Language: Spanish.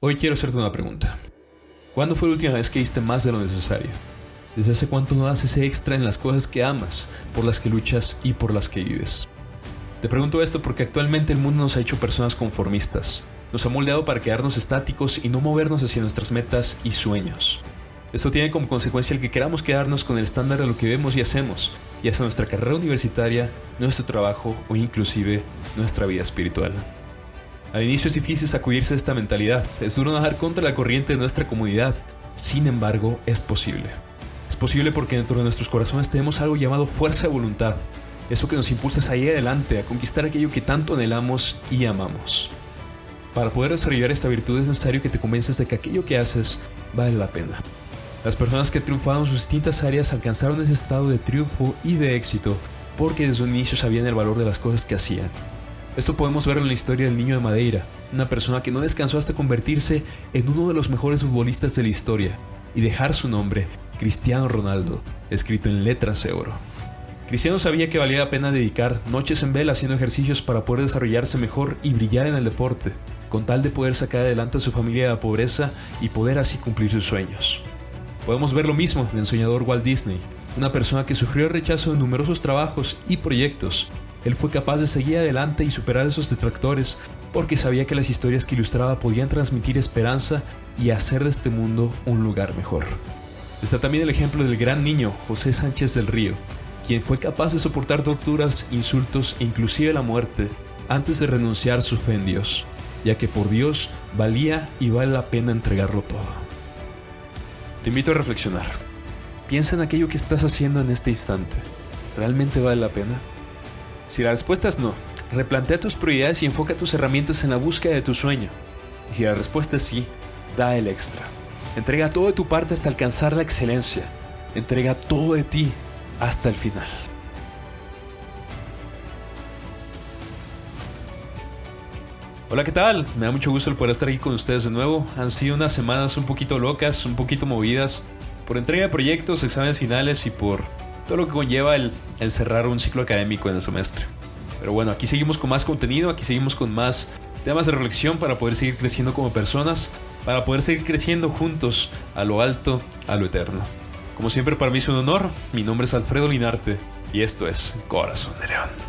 Hoy quiero hacerte una pregunta. ¿Cuándo fue la última vez que diste más de lo necesario? ¿Desde hace cuánto no haces ese extra en las cosas que amas, por las que luchas y por las que vives? Te pregunto esto porque actualmente el mundo nos ha hecho personas conformistas. Nos ha moldeado para quedarnos estáticos y no movernos hacia nuestras metas y sueños. Esto tiene como consecuencia el que queramos quedarnos con el estándar de lo que vemos y hacemos, ya sea nuestra carrera universitaria, nuestro trabajo o inclusive nuestra vida espiritual. Al inicio es difícil sacudirse esta mentalidad, es duro nadar contra la corriente de nuestra comunidad, sin embargo es posible. Es posible porque dentro de nuestros corazones tenemos algo llamado fuerza de voluntad, eso que nos impulsa a salir adelante, a conquistar aquello que tanto anhelamos y amamos. Para poder desarrollar esta virtud es necesario que te convences de que aquello que haces vale la pena. Las personas que triunfaron en sus distintas áreas alcanzaron ese estado de triunfo y de éxito porque desde un inicio sabían el valor de las cosas que hacían esto podemos verlo en la historia del niño de Madeira, una persona que no descansó hasta convertirse en uno de los mejores futbolistas de la historia y dejar su nombre, Cristiano Ronaldo, escrito en letras de oro. Cristiano sabía que valía la pena dedicar noches en vela haciendo ejercicios para poder desarrollarse mejor y brillar en el deporte, con tal de poder sacar adelante a su familia de la pobreza y poder así cumplir sus sueños. Podemos ver lo mismo en el soñador Walt Disney, una persona que sufrió el rechazo de numerosos trabajos y proyectos, él fue capaz de seguir adelante y superar esos detractores porque sabía que las historias que ilustraba podían transmitir esperanza y hacer de este mundo un lugar mejor. Está también el ejemplo del gran niño José Sánchez del Río, quien fue capaz de soportar torturas, insultos e inclusive la muerte antes de renunciar su fe en Dios, ya que por Dios valía y vale la pena entregarlo todo. Te invito a reflexionar. Piensa en aquello que estás haciendo en este instante. ¿Realmente vale la pena? Si la respuesta es no, replantea tus prioridades y enfoca tus herramientas en la búsqueda de tu sueño. Y si la respuesta es sí, da el extra. Entrega todo de tu parte hasta alcanzar la excelencia. Entrega todo de ti hasta el final. Hola, ¿qué tal? Me da mucho gusto el poder estar aquí con ustedes de nuevo. Han sido unas semanas un poquito locas, un poquito movidas, por entrega de proyectos, exámenes finales y por todo lo que conlleva el, cerrar un ciclo académico en el semestre. Pero bueno, aquí seguimos con más contenido, aquí seguimos con más temas de reflexión para poder seguir creciendo como personas, para poder seguir creciendo juntos a lo alto, a lo eterno. Como siempre para mí es un honor, mi nombre es Alfredo Linarte y esto es Corazón de León.